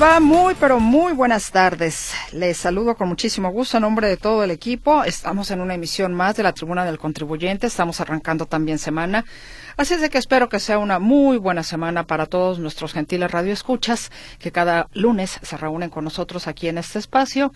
Va? Muy, pero muy buenas tardes. Les saludo con muchísimo gusto en nombre de todo el equipo. Estamos en una emisión más de la Tribuna del Contribuyente. Estamos arrancando también semana. Así es de que espero que sea una muy buena semana para todos nuestros gentiles radioescuchas que cada lunes se reúnen con nosotros aquí en este espacio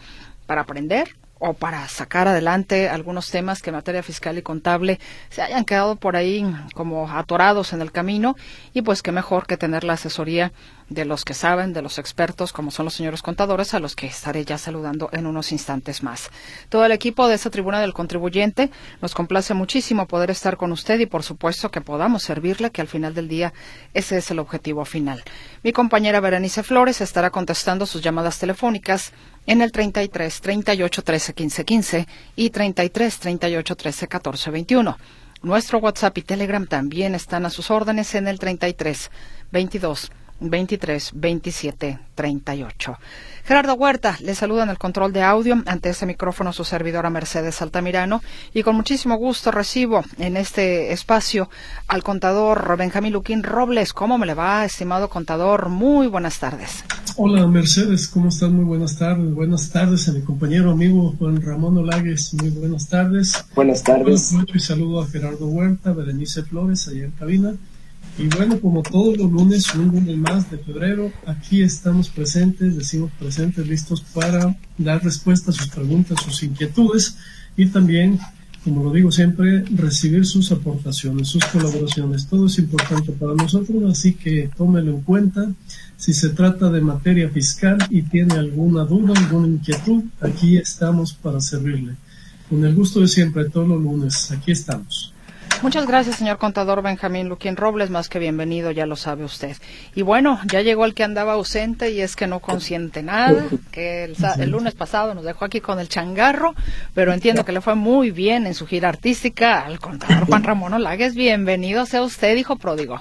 para aprender, o para sacar adelante algunos temas que en materia fiscal y contable se hayan quedado por ahí como atorados en el camino y pues qué mejor que tener la asesoría de los que saben, de los expertos, como son los señores contadores, a los que estaré ya saludando en unos instantes más. Todo el equipo de esta tribuna del contribuyente nos complace muchísimo poder estar con usted y, por supuesto, que podamos servirle, que al final del día ese es el objetivo final. Mi compañera Berenice Flores estará contestando sus llamadas telefónicas en el 33 38 13 15 15 y 33 38 13 14 21. Nuestro WhatsApp y Telegram también están a sus órdenes en el 33 22 23 27 38. Gerardo Huerta le saluda en el control de audio ante ese micrófono su servidora Mercedes Altamirano y con muchísimo gusto recibo en este espacio al contador Benjamín Luquín Robles. ¿Cómo me le va, estimado contador? Muy buenas tardes. Hola Mercedes, ¿cómo estás? Muy buenas tardes. Buenas tardes a mi compañero amigo Juan Ramón Olagues. Muy buenas tardes. Buenas tardes. y saludo a Gerardo Huerta, Berenice Flores, allá en cabina y bueno, como todos los lunes, un lunes más de febrero, aquí estamos presentes, decimos presentes, listos para dar respuesta a sus preguntas, sus inquietudes y también, como lo digo siempre, recibir sus aportaciones, sus colaboraciones. Todo es importante para nosotros, así que tómelo en cuenta. Si se trata de materia fiscal y tiene alguna duda, alguna inquietud, aquí estamos para servirle. Con el gusto de siempre, todos los lunes, aquí estamos. Muchas gracias, señor contador Benjamín Luquín Robles, más que bienvenido, ya lo sabe usted. Y bueno, ya llegó el que andaba ausente y es que no consiente nada, que el, lunes pasado nos dejó aquí con el changarro, pero entiendo que le fue muy bien en su gira artística al contador Juan Ramón Olagues. Bienvenido sea usted, hijo pródigo.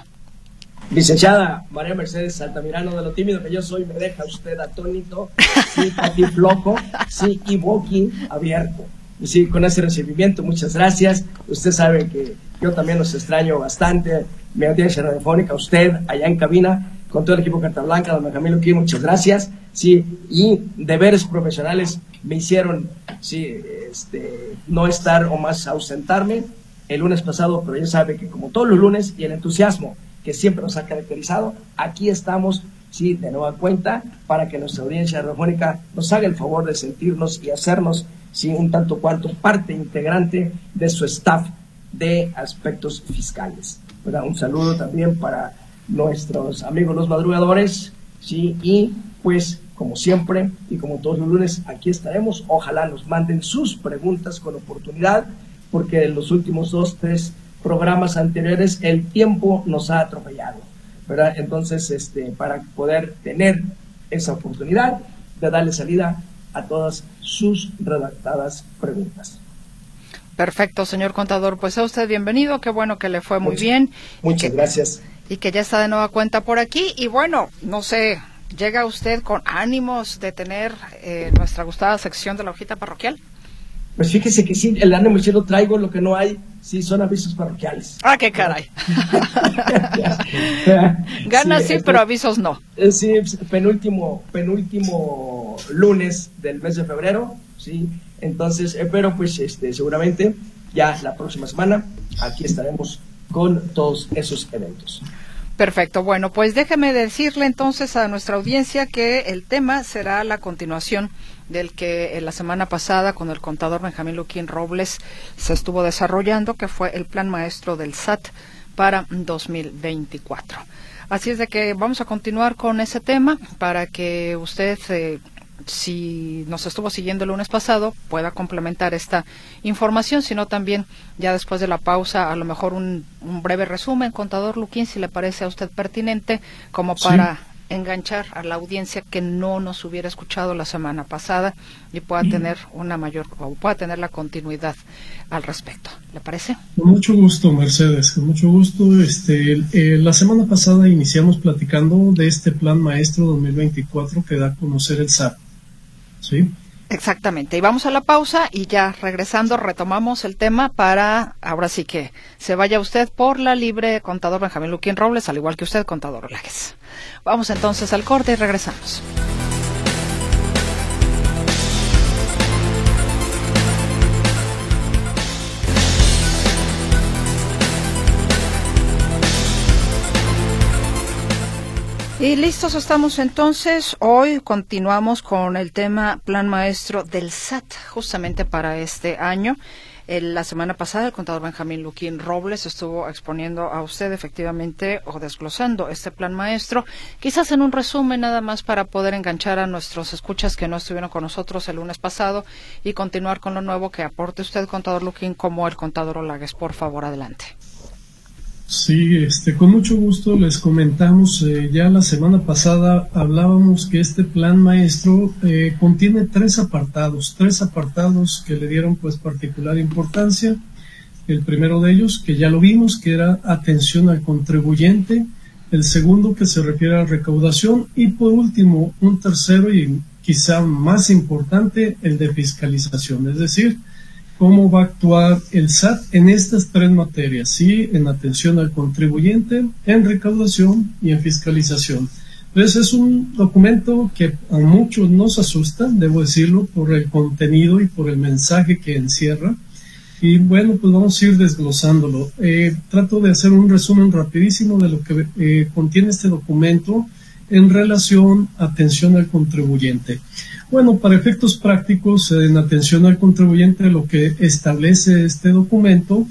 Licenciada María Mercedes Altamirano, de lo tímido que yo soy, me deja usted atónito, sí, flojo, sí, y boqui abierto. Y sí, con ese recibimiento, muchas gracias. Usted sabe que yo también los extraño bastante. Mi audiencia radiofónica, usted allá en cabina, con todo el equipo Carta Blanca, don Benjamín Luquín, muchas gracias. Sí, y deberes profesionales me hicieron, sí, este, no estar o más ausentarme el lunes pasado, pero ya sabe que como todos los lunes y el entusiasmo que siempre nos ha caracterizado, aquí estamos, sí, de nueva cuenta, para que nuestra audiencia radiofónica nos haga el favor de sentirnos y hacernos ¿sí? un tanto cuanto parte integrante de su staff de aspectos fiscales. Un saludo también para nuestros amigos los madrugadores, ¿sí? y pues como siempre y como todos los lunes aquí estaremos. Ojalá nos manden sus preguntas con oportunidad, porque en los últimos dos, tres programas anteriores el tiempo nos ha atropellado. ¿verdad? Entonces, este, para poder tener esa oportunidad de darle salida a todas sus redactadas preguntas. Perfecto, señor contador. Pues a usted bienvenido. Qué bueno que le fue muy bien. Muchas gracias. Y que ya está de nueva cuenta por aquí. Y bueno, no sé, ¿llega usted con ánimos de tener eh, nuestra gustada sección de la hojita parroquial? Pues fíjese que sí, el ánimo sí lo traigo, lo que no hay, sí son avisos parroquiales. Ah, qué caray. Ganas sí, pero avisos no. Eh, sí, penúltimo, penúltimo lunes del mes de febrero, sí. Entonces, eh, pero pues este, seguramente ya la próxima semana aquí estaremos con todos esos eventos. Perfecto. Bueno, pues déjeme decirle entonces a nuestra audiencia que el tema será la continuación del que en la semana pasada con el contador Benjamín Luquín Robles se estuvo desarrollando, que fue el plan maestro del SAT para 2024. Así es de que vamos a continuar con ese tema para que usted eh, si nos estuvo siguiendo el lunes pasado, pueda complementar esta información, sino también ya después de la pausa, a lo mejor un, breve resumen, contador Luquín, si le parece a usted pertinente, como para enganchar a la audiencia que no nos hubiera escuchado la semana pasada y pueda tener una mayor o pueda tener la continuidad al respecto. ¿Le parece? Con mucho gusto, Mercedes, con mucho gusto. Este, eh, la semana pasada iniciamos platicando de este plan maestro 2024 que da a conocer el SAT. ¿Sí? Exactamente. Y vamos a la pausa y ya regresando retomamos el tema para ahora sí que se vaya usted por la libre contador Benjamín Luquín Robles, al igual que usted, contador Olagues. Vamos entonces al corte y regresamos. Y listos estamos entonces. Hoy continuamos con el tema Plan Maestro del SAT, justamente para este año. la semana pasada el contador Benjamín Luquín Robles estuvo exponiendo a usted efectivamente o desglosando este plan maestro, quizás en un resumen nada más para poder enganchar a nuestros escuchas que no estuvieron con nosotros el lunes pasado y continuar con lo nuevo que aporte usted, contador Luquín, como el contador Olagues. Por favor, adelante. Sí, este, con mucho gusto les comentamos, eh, ya la semana pasada hablábamos que este plan maestro eh, contiene tres apartados, tres apartados que le dieron pues particular importancia. El primero de ellos, que ya lo vimos, que era atención al contribuyente, el segundo que se refiere a recaudación. Y por último un tercero y quizá más importante, el de fiscalización, es decir, cómo va a actuar el SAT en estas tres materias, ¿sí? En atención al contribuyente, en recaudación y en fiscalización. Entonces es un documento que a muchos nos asusta, debo decirlo, por el contenido y por el mensaje que encierra. Y bueno, pues vamos a ir desglosándolo. Eh, trato de hacer un resumen rapidísimo de lo que eh, contiene este documento en relación a atención al contribuyente. Bueno, para efectos prácticos en atención al contribuyente, lo que establece este documento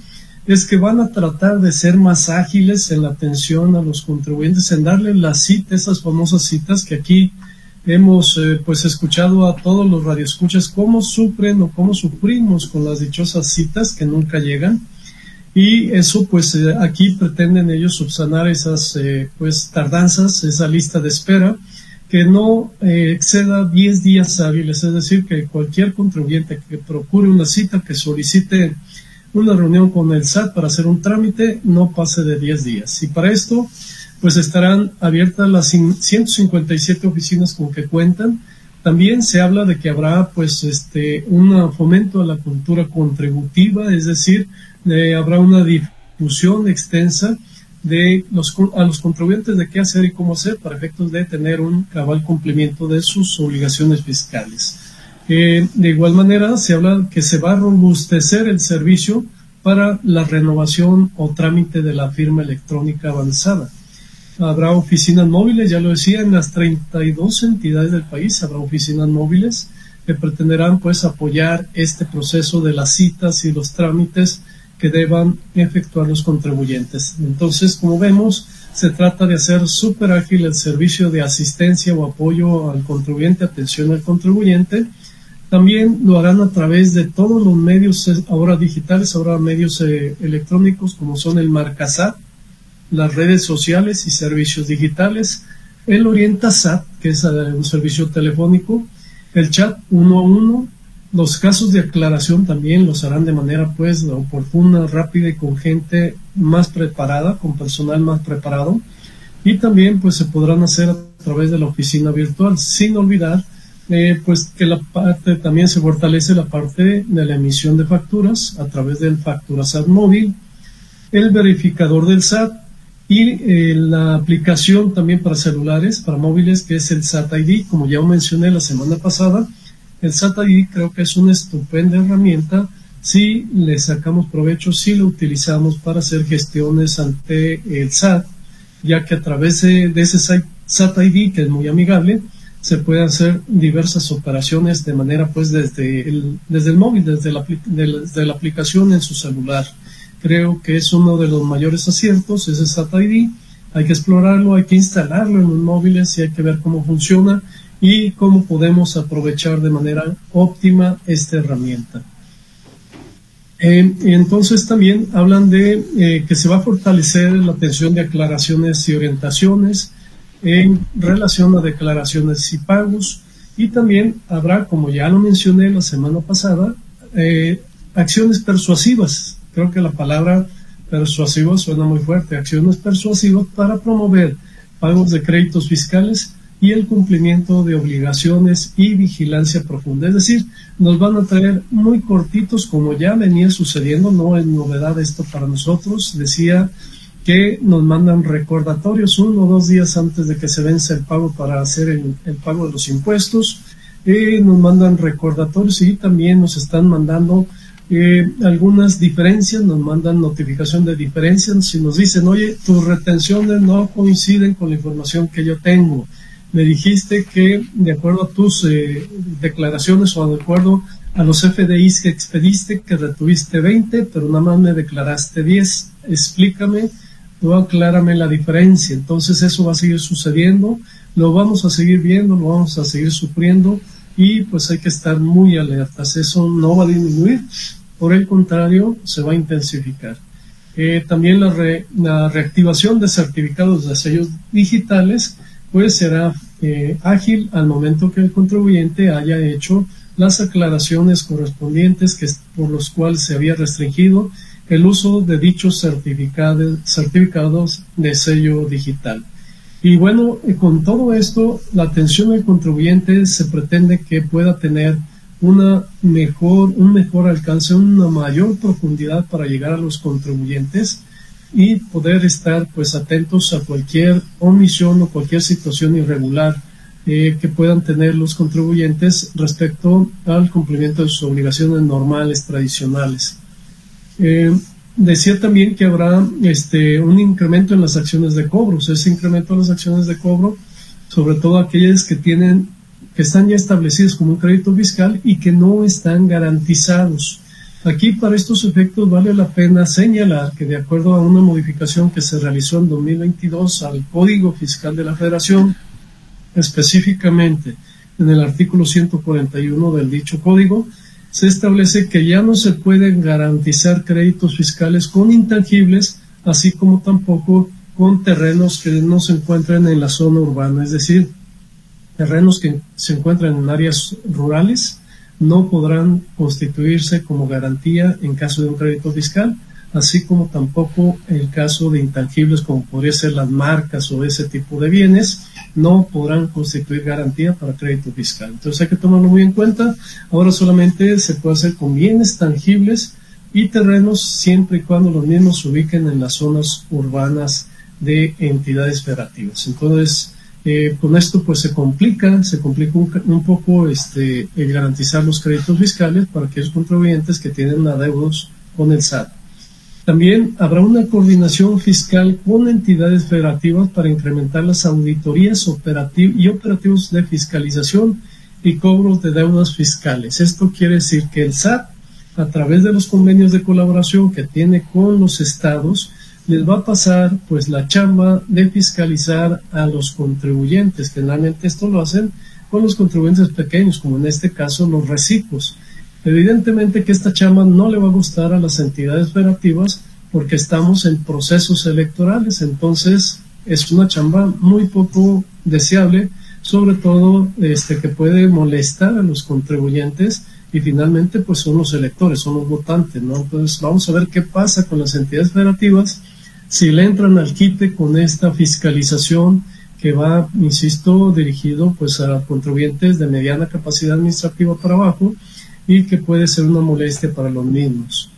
es que van a tratar de ser más ágiles en la atención a los contribuyentes, en darle las citas, esas famosas citas que aquí hemos eh, pues escuchado a todos los radioescuchas cómo sufren o cómo sufrimos con las dichosas citas que nunca llegan. Y eso pues eh, aquí pretenden ellos subsanar esas eh, pues tardanzas, esa lista de espera que no eh, exceda 10 días hábiles, es decir, que cualquier contribuyente que procure una cita, que solicite una reunión con el SAT para hacer un trámite, no pase de 10 días. Y para esto, pues estarán abiertas las 157 oficinas con que cuentan. También se habla de que habrá pues este un fomento a la cultura contributiva, es decir, eh, habrá una difusión extensa de los, a los contribuyentes de qué hacer y cómo hacer para efectos de tener un cabal cumplimiento de sus obligaciones fiscales. Eh, de igual manera, se habla que se va a robustecer el servicio para la renovación o trámite de la firma electrónica avanzada. Habrá oficinas móviles, ya lo decía, en las 32 entidades del país habrá oficinas móviles que pretenderán pues apoyar este proceso de las citas y los trámites que deban efectuar los contribuyentes. Entonces, como vemos, se trata de hacer súper ágil el servicio de asistencia o apoyo al contribuyente, atención al contribuyente. También lo harán a través de todos los medios eh, ahora digitales, ahora medios eh, electrónicos como son el Marcasat, las redes sociales y servicios digitales, el Orientasat, que es eh, un servicio telefónico, el chat uno a uno, los casos de aclaración también los harán de manera pues oportuna, rápida y con gente más preparada, con personal más preparado. Y también pues se podrán hacer a través de la oficina virtual, sin olvidar eh, pues que la parte también se fortalece la parte de la emisión de facturas a través del SAT móvil, el verificador del SAT y eh, la aplicación también para celulares, para móviles, que es el SAT ID, como ya mencioné la semana pasada, el SAT ID creo que es una estupenda herramienta si le sacamos provecho, si lo utilizamos para hacer gestiones ante el SAT, ya que a través de, ese SAT ID, que es muy amigable, se pueden hacer diversas operaciones de manera pues desde el, desde el móvil, desde la, desde la aplicación en su celular. Creo que es uno de los mayores aciertos, ese SAT ID. Hay que explorarlo, hay que instalarlo en los móviles y hay que ver cómo funciona y cómo podemos aprovechar de manera óptima esta herramienta. Eh, entonces también hablan de eh, que se va a fortalecer la atención de aclaraciones y orientaciones, en relación a declaraciones y pagos. Y también habrá, como ya lo mencioné la semana pasada, eh, acciones persuasivas. Creo que la palabra persuasivo suena muy fuerte. Acciones persuasivas para promover pagos de créditos fiscales y el cumplimiento de obligaciones y vigilancia profunda. Es decir, nos van a traer muy cortitos, como ya venía sucediendo, no es novedad esto para nosotros. Decía que nos mandan recordatorios uno o dos días antes de que se vence el pago para hacer el, pago de los impuestos. Eh, nos mandan recordatorios y también nos están mandando eh, algunas diferencias, nos mandan notificación de diferencias, si nos dicen, oye, tus retenciones no coinciden con la información que yo tengo me dijiste que de acuerdo a tus eh, declaraciones o de acuerdo a los FDIs que expediste, que retuviste 20, pero nada más me declaraste 10. Explícame, tú aclárame la diferencia. Entonces eso va a seguir sucediendo, lo vamos a seguir viendo, lo vamos a seguir sufriendo y pues hay que estar muy alertas. Eso no va a disminuir, por el contrario, se va a intensificar. Eh, también la, la reactivación de certificados de sellos digitales pues será eh, ágil al momento que el contribuyente haya hecho las aclaraciones correspondientes que, por los cuales se había restringido el uso de dichos certificados, certificados de sello digital. Y bueno, eh, con todo esto, la atención al contribuyente se pretende que pueda tener una mejor, un mejor alcance, una mayor profundidad para llegar a los contribuyentes y poder estar pues atentos a cualquier omisión o cualquier situación irregular eh, que puedan tener los contribuyentes respecto al cumplimiento de sus obligaciones normales, tradicionales. Eh, decía también que habrá este, un incremento en las acciones de cobros. Ese incremento en las acciones de cobro, sobre todo aquellas que tienen, que están ya establecidas como un crédito fiscal y que no están garantizados. Aquí para estos efectos vale la pena señalar que de acuerdo a una modificación que se realizó en 2022 al Código Fiscal de la Federación, específicamente en el artículo 141 del dicho código, se establece que ya no se pueden garantizar créditos fiscales con intangibles, así como tampoco con terrenos que no se encuentren en la zona urbana, es decir, terrenos que se encuentran en áreas rurales no podrán constituirse como garantía en caso de un crédito fiscal, así como tampoco el caso de intangibles como podría ser las marcas o ese tipo de bienes, no podrán constituir garantía para crédito fiscal. Entonces hay que tomarlo muy en cuenta. Ahora solamente se puede hacer con bienes tangibles y terrenos siempre y cuando los mismos se ubiquen en las zonas urbanas de entidades federativas. Entonces, eh, con esto pues se complica, se complica un, poco este, el garantizar los créditos fiscales para aquellos contribuyentes que tienen adeudos con el SAT. También habrá una coordinación fiscal con entidades federativas para incrementar las auditorías y operativos de fiscalización y cobros de deudas fiscales. Esto quiere decir que el SAT, a través de los convenios de colaboración que tiene con los estados, les va a pasar pues la chamba de fiscalizar a los contribuyentes. Generalmente esto lo hacen con los contribuyentes pequeños, como en este caso los reciclos. Evidentemente que esta chamba no le va a gustar a las entidades federativas porque estamos en procesos electorales, entonces es una chamba muy poco deseable, sobre todo este que puede molestar a los contribuyentes y finalmente pues son los electores, son los votantes, ¿no? Entonces vamos a ver qué pasa con las entidades federativas si le entran al quite con esta fiscalización que va, insisto, dirigido pues a contribuyentes de mediana capacidad administrativa para abajo y que puede ser una molestia para los mismos.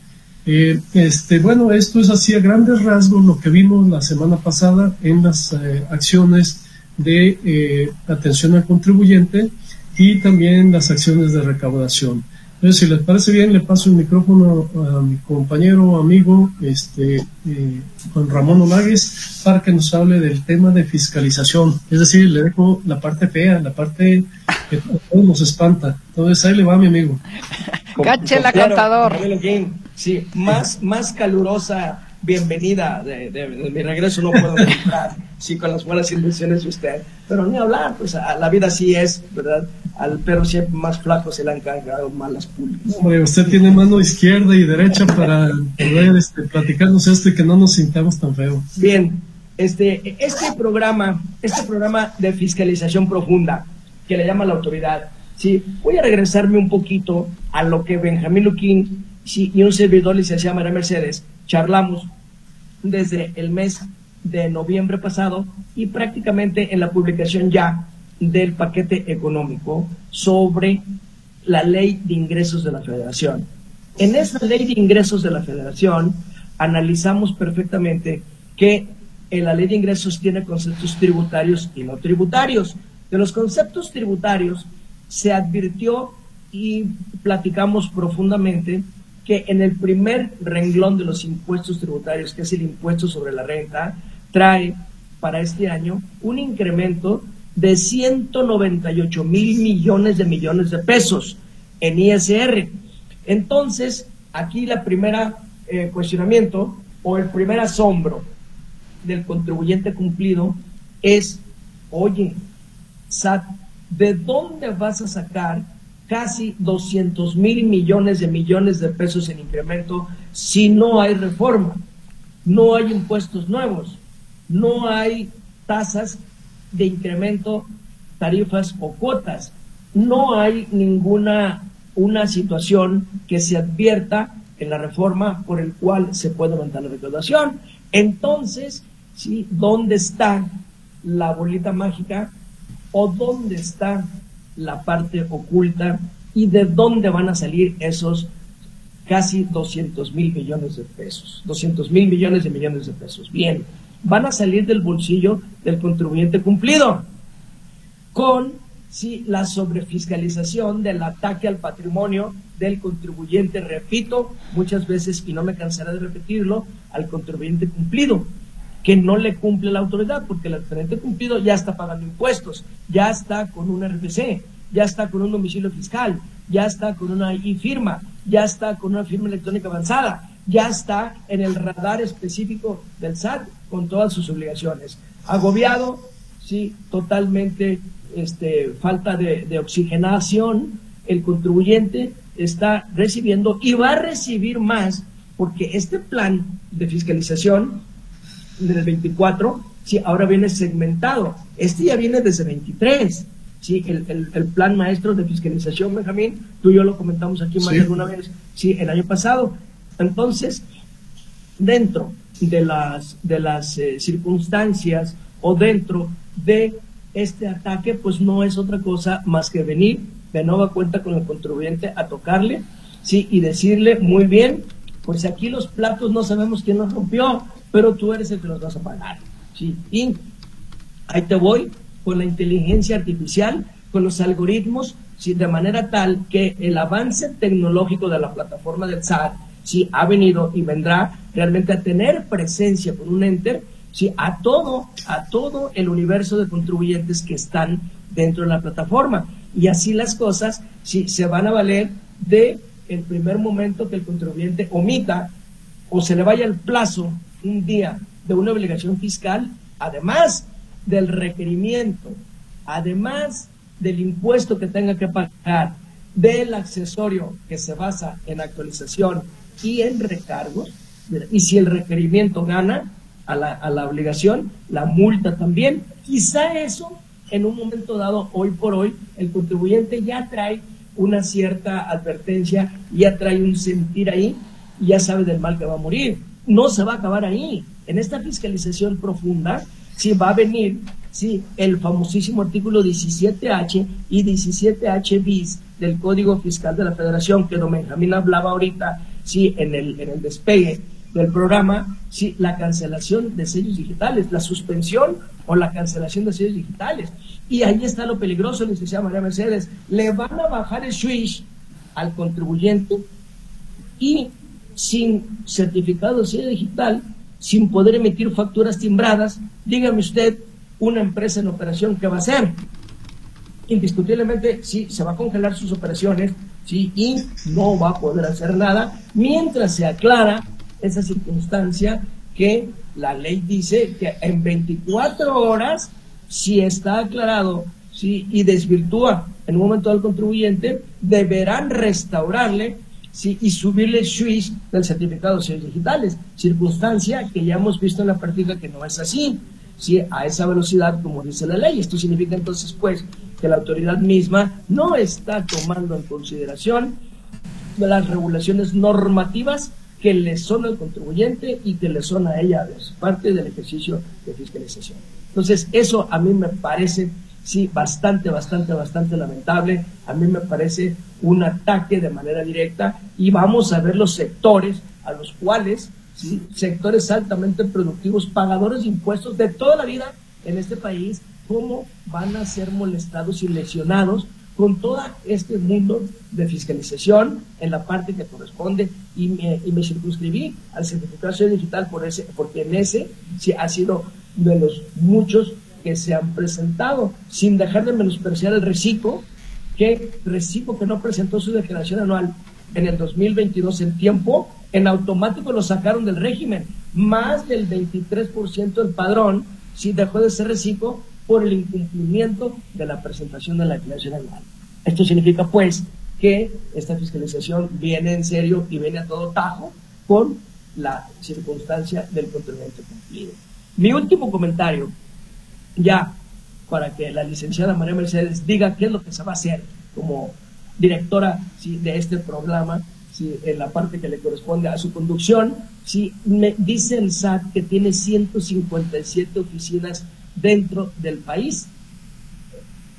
Eh, este, bueno, esto es así a grandes rasgos lo que vimos la semana pasada en las eh, acciones de eh, atención al contribuyente y también las acciones de recaudación. Entonces, si les parece bien, le paso el micrófono a mi compañero, amigo, este, eh, Juan Ramón Olagues, para que nos hable del tema de fiscalización. Es decir, le dejo la parte fea, la parte que todos nos espanta. Entonces, ahí le va mi amigo. Cachela, cantador. Sí, más, más calurosa bienvenida de, mi regreso no puedo entrar, sí, con las buenas intenciones de usted, pero ni hablar, pues a, la vida sí es, ¿verdad? Al perro siempre más flaco se le han cargado malas pulgas. Hombre, usted tiene mano izquierda y derecha para poder este, platicarnos esto y que no nos sintamos tan feo. Bien, este, este programa, este programa de fiscalización profunda que le llama la autoridad, sí, voy a regresarme un poquito a lo que Benjamín Luquín sí, y un servidor licenciado María Mercedes charlamos desde el mes de noviembre pasado y prácticamente en la publicación ya del paquete económico sobre la ley de ingresos de la federación. En esa ley de ingresos de la federación analizamos perfectamente que la ley de ingresos tiene conceptos tributarios y no tributarios. De los conceptos tributarios se advirtió y platicamos profundamente que en el primer renglón de los impuestos tributarios, que es el impuesto sobre la renta, trae para este año un incremento de 198 mil millones de millones de pesos en ISR. Entonces, aquí la primera eh, cuestionamiento o el primer asombro del contribuyente cumplido es, oye, SAT, ¿de dónde vas a sacar casi 200 mil millones de millones de pesos en incremento si no hay reforma, no hay impuestos nuevos, no hay tasas de incremento, tarifas o cuotas, no hay ninguna una situación que se advierta en la reforma por el cual se puede aumentar la recaudación. Entonces, ¿sí? ¿dónde está la bolita mágica o dónde está la parte oculta y de dónde van a salir esos casi 200 mil millones de pesos, 200 mil millones de millones de pesos. Bien, van a salir del bolsillo del contribuyente cumplido con sí, la sobrefiscalización del ataque al patrimonio del contribuyente, repito muchas veces y no me cansaré de repetirlo, al contribuyente cumplido que no le cumple la autoridad, porque el diferente cumplido ya está pagando impuestos, ya está con un RPC, ya está con un domicilio fiscal, ya está con una I-firma, ya está con una firma electrónica avanzada, ya está en el radar específico del SAT con todas sus obligaciones. Agobiado, sí, totalmente este, falta de oxigenación, el contribuyente está recibiendo y va a recibir más porque este plan de fiscalización del 24, sí, ahora viene segmentado. Este ya viene desde 23. Sí, el, el, plan maestro de fiscalización, Benjamín, tú y yo lo comentamos aquí más de alguna vez, sí, el año pasado. Entonces, dentro de las, de las eh, circunstancias o dentro de este ataque, pues no es otra cosa más que venir de nueva cuenta con el contribuyente a tocarle, sí, y decirle, muy bien, pues aquí los platos no sabemos quién los rompió, pero tú eres el que los vas a pagar. ¿sí? Y ahí te voy con la inteligencia artificial, con los algoritmos, de manera tal que el avance tecnológico de la plataforma del SAT ¿sí? ha venido y vendrá realmente a tener presencia con un enter ¿sí? a todo, a todo el universo de contribuyentes que están dentro de la plataforma. Y así las cosas ¿sí? se van a valer de el primer momento que el contribuyente omita o se le vaya el plazo un día de una obligación fiscal, además del requerimiento, además del impuesto que tenga que pagar, del accesorio que se basa en actualización y en recargos, y si el requerimiento gana a la, a la obligación, la multa también, quizá eso en un momento dado, hoy por hoy, el contribuyente ya trae una cierta advertencia, ya trae un sentir ahí, ya sabe del mal que va a morir no se va a acabar ahí. En esta fiscalización profunda, sí va a venir sí, el famosísimo artículo 17H y 17H bis del Código Fiscal de la Federación, que don Benjamín hablaba ahorita, sí, en el, en el despegue del programa, sí, la cancelación de sellos digitales, la suspensión o la cancelación de sellos digitales. Y ahí está lo peligroso, licenciada María Mercedes. Le van a bajar el switch al contribuyente y sin certificado de sello digital, sin poder emitir facturas timbradas, dígame usted, una empresa en operación, ¿qué va a hacer? Indiscutiblemente, sí, se va a congelar sus operaciones, sí, y no va a poder hacer nada mientras se aclara esa circunstancia que la ley dice que en 24 horas, si está aclarado sí, y desvirtúa en un momento al contribuyente, deberán restaurarle y subirle switch del certificado de sellos digitales, circunstancia que ya hemos visto en la práctica que no es así, ¿sí? a esa velocidad como dice la ley. Esto significa entonces pues que la autoridad misma no está tomando en consideración las regulaciones normativas que le son al contribuyente y que le son a ella parte del ejercicio de fiscalización. Entonces, eso a mí me parece, sí, bastante, bastante, bastante lamentable. A mí me parece un ataque de manera directa y vamos a ver los sectores a los cuales, ¿sí? sectores altamente productivos, pagadores de impuestos de toda la vida en este país, cómo van a ser molestados y lesionados con todo este mundo de fiscalización en la parte que corresponde y me, y me circunscribí al certificado digital por ese, porque en ese sí ha sido de los muchos que se han presentado, sin dejar de menospreciar el reciclo, que reciclo que no presentó su declaración anual en el 2022 en tiempo, en automático lo sacaron del régimen. Más del 23% del padrón sí dejó de ser reciclo por el incumplimiento de la presentación de la declaración anual. Esto significa, pues, que esta fiscalización viene en serio y viene a todo tajo con la circunstancia del contribuyente cumplido. Mi último comentario, ya para que la licenciada María Mercedes diga qué es lo que se va a hacer como directora de este programa, en la parte que le corresponde a su conducción, si me dice el SAT que tiene 157 oficinas dentro del país.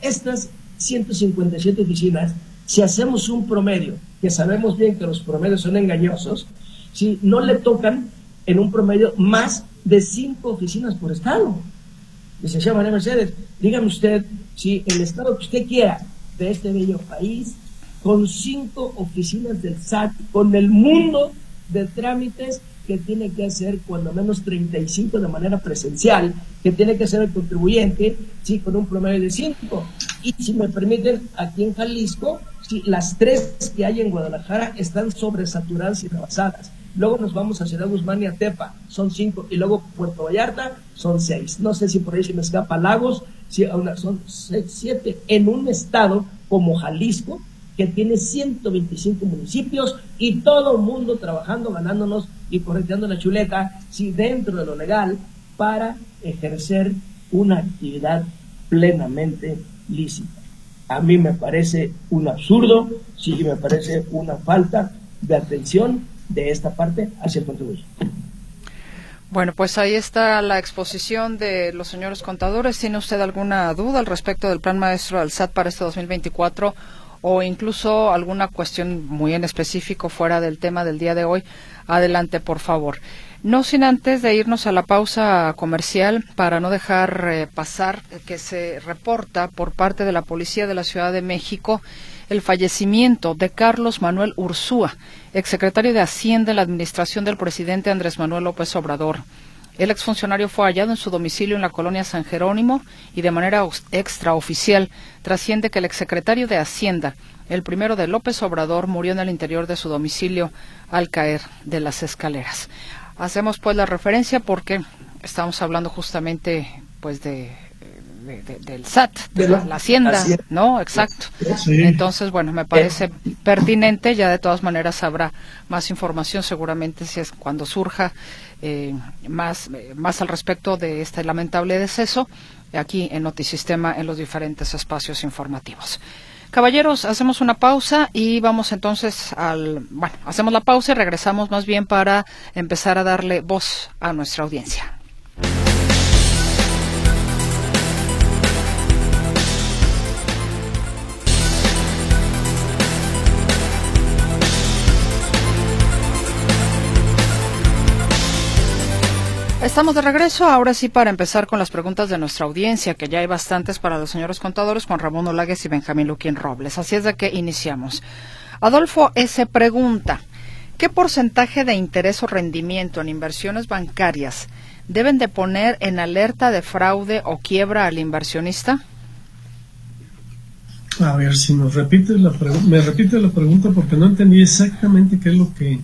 Estas 157 oficinas, si hacemos un promedio, que sabemos bien que los promedios son engañosos, si no le tocan en un promedio más de cinco oficinas por estado. Licenciada María Mercedes, dígame usted si el estado que usted quiera de este bello país, con cinco oficinas del SAT, con el mundo de trámites que tiene que hacer cuando menos 35 de manera presencial, que tiene que hacer el contribuyente, sí, con un promedio de 5. Y si me permiten, aquí en Jalisco, sí, las tres que hay en Guadalajara están sobresaturadas y rebasadas. Luego nos vamos a Ciudad Guzmán y a Tepa, son cinco. Y luego Puerto Vallarta, son seis. No sé si por ahí se me escapa Lagos, si son siete. En un estado como Jalisco, que tiene 125 municipios y todo el mundo trabajando, ganándonos y correteando la chuleta, si dentro de lo legal, para ejercer una actividad plenamente lícita. A mí me parece un absurdo, sí me parece una falta de atención de esta parte hacia el contribuyente. Bueno, pues ahí está la exposición de los señores contadores. ¿Tiene usted alguna duda al respecto del plan maestro del SAT para este 2024 o incluso alguna cuestión muy en específico fuera del tema del día de hoy, adelante, por favor. No sin antes de irnos a la pausa comercial para no dejar eh, pasar que se reporta por parte de la Policía de la Ciudad de México el fallecimiento de Carlos Manuel Ursúa, exsecretario de Hacienda en la administración del presidente Andrés Manuel López Obrador. El exfuncionario fue hallado en su domicilio en la colonia San Jerónimo y de manera extraoficial trasciende que el exsecretario de Hacienda, el primero de López Obrador, murió en el interior de su domicilio al caer de las escaleras. Hacemos pues la referencia porque estamos hablando justamente pues de del SAT, de la, Hacienda, ¿no? Exacto. Entonces, bueno, me parece pertinente, ya de todas maneras habrá más información seguramente si es cuando surja eh, más, eh, más al respecto de este lamentable deceso aquí en Notisistema en los diferentes espacios informativos. Caballeros, hacemos una pausa y vamos entonces al, bueno, hacemos la pausa y regresamos más bien para empezar a darle voz a nuestra audiencia. Estamos de regreso, ahora sí para empezar con las preguntas de nuestra audiencia, que ya hay bastantes para los señores contadores, Juan Ramón Olagues y Benjamín Luquín Robles. Así es de que iniciamos. Adolfo S. pregunta, ¿qué porcentaje de interés o rendimiento en inversiones bancarias deben de poner en alerta de fraude o quiebra al inversionista? A ver, si nos repite la me repite la pregunta porque no entendí exactamente qué es lo que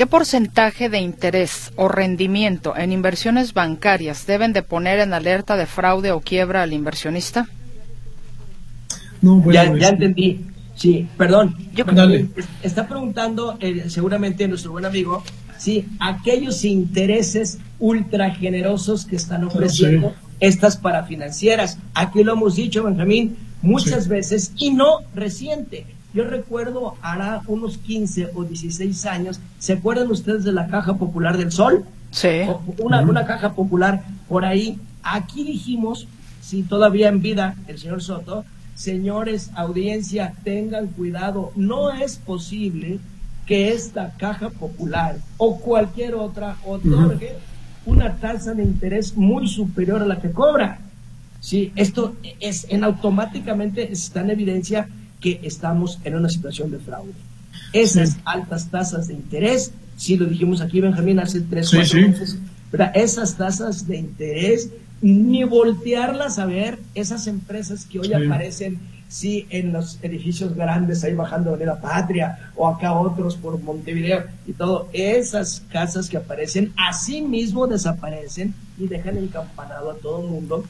¿Qué porcentaje de interés o rendimiento en inversiones bancarias deben de poner en alerta de fraude o quiebra al inversionista? No, ya, ya entendí. Sí, perdón. Yo- Dale. Está preguntando eh, seguramente nuestro buen amigo, sí, aquellos intereses ultra generosos que están ofreciendo Sí. estas parafinancieras. Aquí lo hemos dicho, Benjamín, muchas Sí. veces y no reciente. Yo recuerdo hará unos 15 o 16 años, ¿se acuerdan ustedes de la Caja Popular del Sol? Sí. O- una, una caja popular por ahí. Aquí dijimos, si todavía en vida el señor Soto, señores, audiencia, tengan cuidado, no es posible que esta caja popular o cualquier otra otorgue una tasa de interés muy superior a la que cobra. Sí, esto es en automáticamente está en evidencia que estamos en una situación de fraude. Esas Sí. altas tasas de interés, sí lo dijimos aquí Benjamín hace tres Sí, cuatro sí. meses, ¿verdad? esas tasas de interés ni voltearlas a ver esas empresas que hoy aparecen sí en los edificios grandes ahí bajando de la Patria o acá otros por Montevideo y todo esas casas que aparecen así mismo desaparecen y dejan encampanado a todo el mundo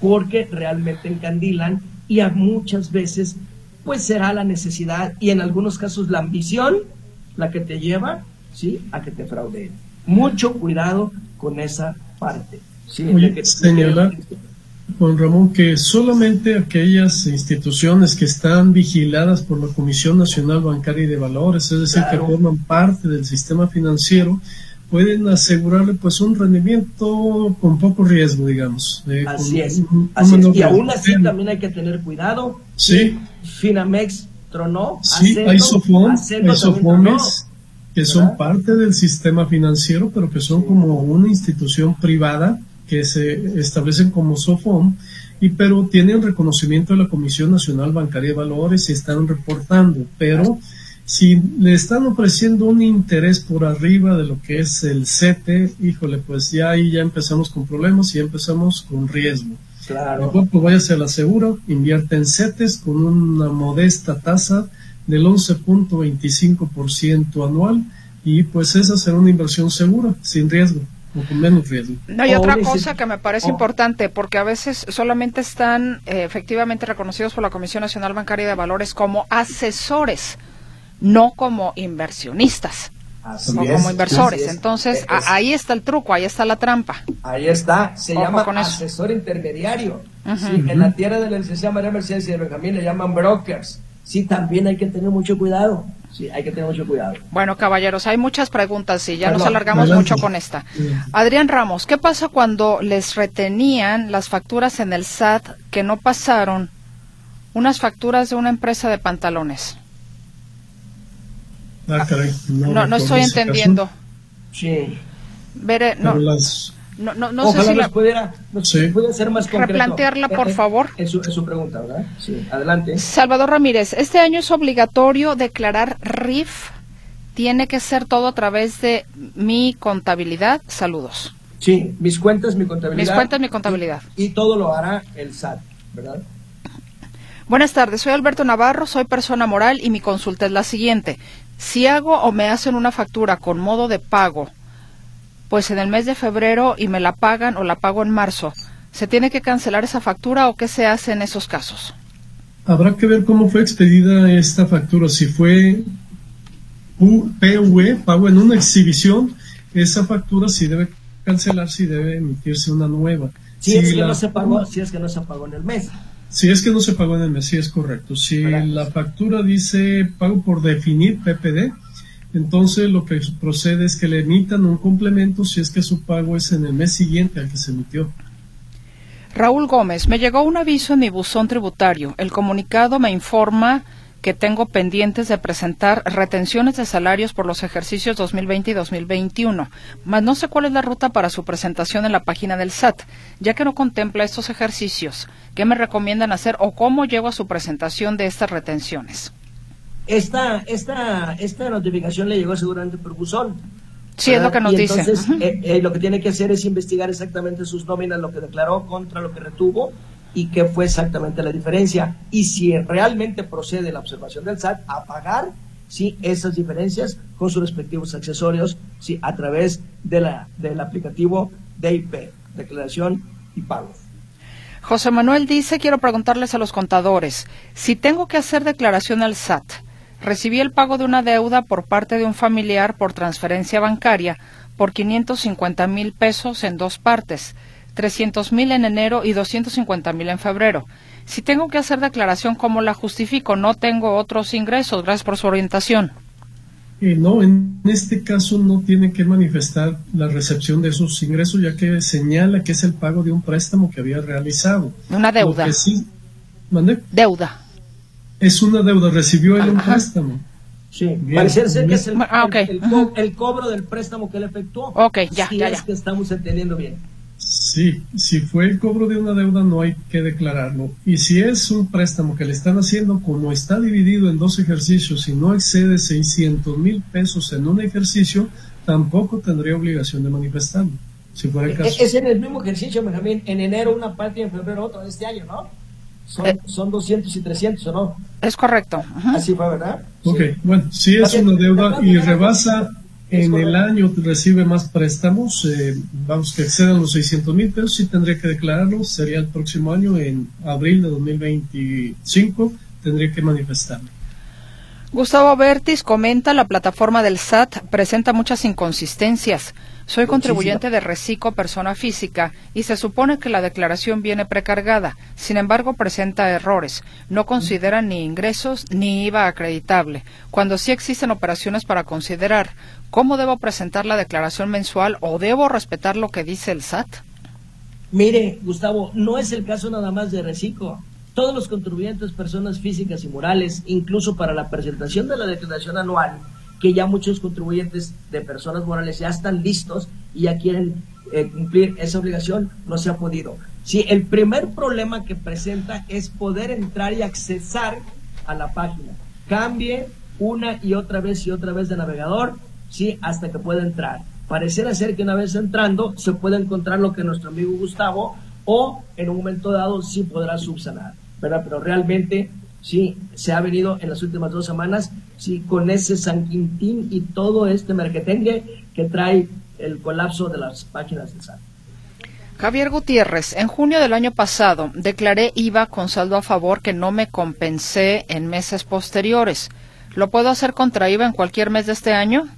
porque realmente encandilan y a muchas veces pues será la necesidad y en algunos casos la ambición la que te lleva sí a que te fraudeen mucho cuidado con esa parte sí Oye, de que- señalar, Juan Ramón, que solamente aquellas instituciones que están vigiladas por la Comisión Nacional Bancaria y de Valores, es decir, Claro. que forman parte del sistema financiero, pueden asegurarle pues un rendimiento con poco riesgo, digamos. eh, Así con es, un- un así es. Y aún así también hay que tener cuidado. Sí. Finamex tronó. Sí, Acento- hay Sofón, hay tronó. Que son ¿Verdad? parte del sistema financiero, pero que son como una institución privada que se establecen como Sofón, y pero tienen reconocimiento de la Comisión Nacional Bancaria de Valores y están reportando, pero si le están ofreciendo un interés por arriba de lo que es el CETE, híjole, pues ya ahí ya empezamos con problemas y ya empezamos con riesgo. Claro. Mejor pues váyase a la segura, invierte en CETES con una modesta tasa del 11.25% anual y pues esa será una inversión segura, sin riesgo o con menos riesgo. No, y otra cosa que me parece Oh. importante, porque a veces solamente están eh, efectivamente reconocidos por la Comisión Nacional Bancaria de Valores como asesores, no como inversionistas Así o es, como inversores. así es. Entonces, Es- ahí está el truco, ahí está la trampa. Ahí está, se Ojo llama asesor intermediario. Sí, en la tierra de la licenciada María Mercedes y de Benjamín le llaman brokers. Sí, también hay que tener mucho cuidado. Sí, hay que tener mucho cuidado. Bueno, caballeros, hay muchas preguntas y ya nos alargamos adelante. mucho con esta. Adrián Ramos, ¿qué pasa cuando les retenían las facturas en el SAT que no pasaron unas facturas de una empresa de pantalones? Ah, caray, no, No, estoy caso, entendiendo. Sí. Veré, no, las- no, no, no sé si nos la... pudiera, nos Sí. pudiera ser más concreto. Replantearla, por Eh, eh, favor. En su, en su pregunta, ¿verdad? Sí, adelante. Salvador Ramírez, este año es obligatorio declarar RIF. Tiene que ser todo a través de mi contabilidad. Saludos. Sí, mis cuentas, mi contabilidad. Mis cuentas, mi contabilidad. Y, y todo lo hará el SAT, ¿verdad? Buenas tardes, soy Alberto Navarro, soy persona moral y mi consulta es la siguiente. Si hago o me hacen una factura con modo de pago, pues en el mes de febrero y me la pagan o la pago en marzo, ¿se tiene que cancelar esa factura o qué se hace en esos casos? Habrá que ver cómo fue expedida esta factura, si fue PV, pago en una exhibición, esa factura sí debe cancelarse y debe emitirse una nueva. Si es que no se pagó, si es que no se pagó en el mes. Si es que no se pagó en el mes, sí es correcto. Si la factura dice pago por definir PPD, entonces lo que procede es que le emitan un complemento si es que su pago es en el mes siguiente al que se emitió. Raúl Gómez, me llegó un aviso en mi buzón tributario. El comunicado me informa que tengo pendientes de presentar retenciones de salarios por los ejercicios 2020 y 2021, mas no sé cuál es la ruta para su presentación en la página del SAT, ya que no contempla estos ejercicios. ¿Qué me recomiendan hacer o cómo llego a su presentación de estas retenciones? Esta, esta, esta notificación le llegó seguramente por buzón. Sí, es lo que nos Y dice. Entonces, eh, eh, lo que tiene que hacer es investigar exactamente sus nóminas, lo que declaró contra lo que retuvo y qué fue exactamente la diferencia. Y si realmente procede la observación del SAT, a pagar sí, esas diferencias con sus respectivos accesorios sí, a través de la, del aplicativo DIP, Declaración y Pago. José Manuel dice, quiero preguntarles a los contadores, si tengo que hacer declaración al SAT, recibí el pago de una deuda por parte de un familiar por transferencia bancaria por 550 mil pesos en dos partes, 300 mil en enero y 250 mil en febrero. Si tengo que hacer declaración, ¿cómo la justifico? No tengo otros ingresos. Gracias por su orientación. Eh, no, en este caso no tiene que manifestar la recepción de esos ingresos, ya que señala que es el pago de un préstamo que había realizado. Una deuda. sí, Deuda. Es una deuda, recibió él un préstamo. Sí, parece ser que es el, ah, el, cobro del préstamo que él efectuó. Ok, ya, ya, es que estamos entendiendo bien. Sí, si fue el cobro de una deuda no hay que declararlo. Y si es un préstamo que le están haciendo como está dividido en dos ejercicios y no excede 600 mil pesos en un ejercicio, tampoco tendría obligación de manifestarlo. Si fuera el e-, caso. Es en el mismo ejercicio, Benjamín. En enero una parte y en febrero otra de este año, ¿no? Son, eh. son 200 y 300, ¿o no? Es correcto. Así fue, ¿verdad? Ok, bueno, si es una deuda y rebasa en el año recibe más préstamos, eh, vamos que excedan los 600 mil pesos, sí tendría que declararlo, sería el próximo año, en abril de 2025, tendría que manifestarlo. Gustavo Bertis comenta, la plataforma del SAT presenta muchas inconsistencias. Soy contribuyente de Recico persona física y se supone que la declaración viene precargada. Sin embargo, presenta errores. No considera ni ingresos ni IVA acreditable, cuando sí existen operaciones para considerar. ¿Cómo debo presentar la declaración mensual o debo respetar lo que dice el SAT? Mire, Gustavo, no es el caso nada más de Recico todos los contribuyentes, personas físicas y morales, incluso para la presentación de la declaración anual, que ya muchos contribuyentes de personas morales ya están listos y ya quieren eh, cumplir esa obligación, no se ha podido. Si el primer problema que presenta es poder entrar y accesar a la página. Cambie una y otra vez y otra vez de navegador, sí, hasta que pueda entrar. Pareciera ser que una vez entrando se puede encontrar lo que nuestro amigo Gustavo o en un momento dado sí podrá subsanar. Pero realmente sí se ha venido en las últimas dos semanas, sí, con ese San Quintín y todo este merquetengue que trae el colapso de las páginas de SAT. Javier Gutiérrez, en junio del año pasado declaré IVA con saldo a favor que no me compensé en meses posteriores. ¿Lo puedo hacer contra IVA en cualquier mes de este año?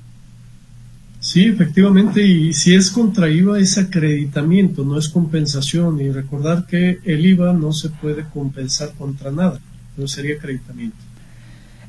Sí, efectivamente, y si es contra IVA es acreditamiento, no es compensación. Y recordar que el IVA no se puede compensar contra nada, no sería acreditamiento.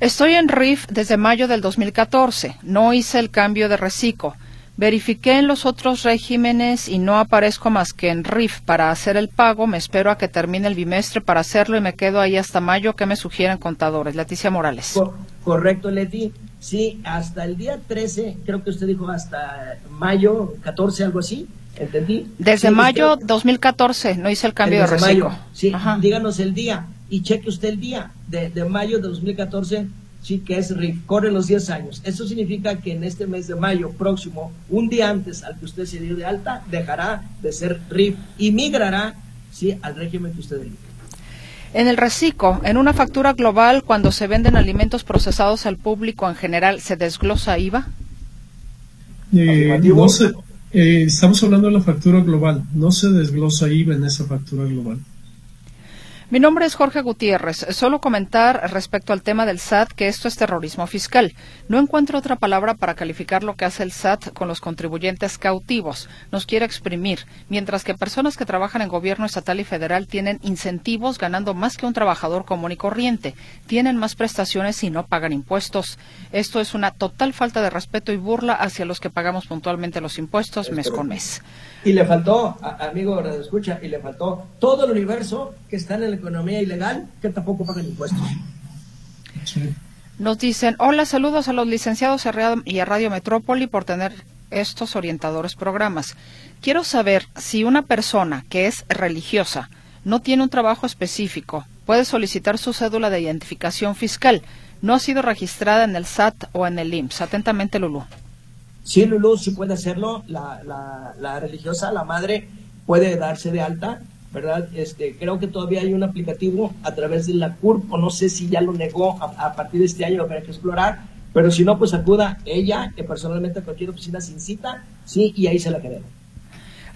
Estoy en RIF desde mayo del 2014. No hice el cambio de reciclo. Verifiqué en los otros regímenes y no aparezco más que en RIF para hacer el pago. Me espero a que termine el bimestre para hacerlo y me quedo ahí hasta mayo. ¿Qué me sugieren contadores? Leticia Morales. correcto, Leti. Sí, hasta el día 13, creo que usted dijo hasta mayo 14, algo así. ¿Entendí? Desde mayo 2014 no hice el cambio de reciclo. Mayo, sí, díganos el día y cheque usted el día de, de mayo de 2014 sí que es RIF, corre los 10 años. Eso significa que en este mes de mayo próximo, un día antes al que usted se dio de alta, dejará de ser RIF y migrará sí, al régimen que usted elige. En el reciclo, en una factura global, cuando se venden alimentos procesados al público en general, ¿se desglosa IVA? Eh, eh, estamos hablando de la factura global, no se desglosa IVA en esa factura global. Mi nombre es Jorge Gutiérrez. Solo comentar respecto al tema del SAT que esto es terrorismo fiscal. No encuentro otra palabra para calificar lo que hace el SAT con los contribuyentes cautivos. Nos quiere exprimir, mientras que personas que trabajan en gobierno estatal y federal tienen incentivos ganando más que un trabajador común y corriente. Tienen más prestaciones y no pagan impuestos. Esto es una total falta de respeto y burla hacia los que pagamos puntualmente los impuestos mes con mes. Y le faltó, amigo de escucha, y le faltó todo el universo que está en la economía ilegal que tampoco pagan impuestos. Nos dicen, hola, saludos a los licenciados y a Radio Metrópoli por tener estos orientadores programas. Quiero saber si una persona que es religiosa no tiene un trabajo específico, puede solicitar su cédula de identificación fiscal. No ha sido registrada en el SAT o en el IMSS. Atentamente, Lulú. Sí, Lulú, puede hacerlo. La, la, la, religiosa, la madre, puede darse de alta, ¿verdad? Este, creo que todavía hay un aplicativo a través de la CURP, o no sé si ya lo negó a, partir de este año, lo habrá que explorar, pero si no, pues acuda ella, que personalmente a cualquier oficina sin cita, sí, y ahí se la queremos.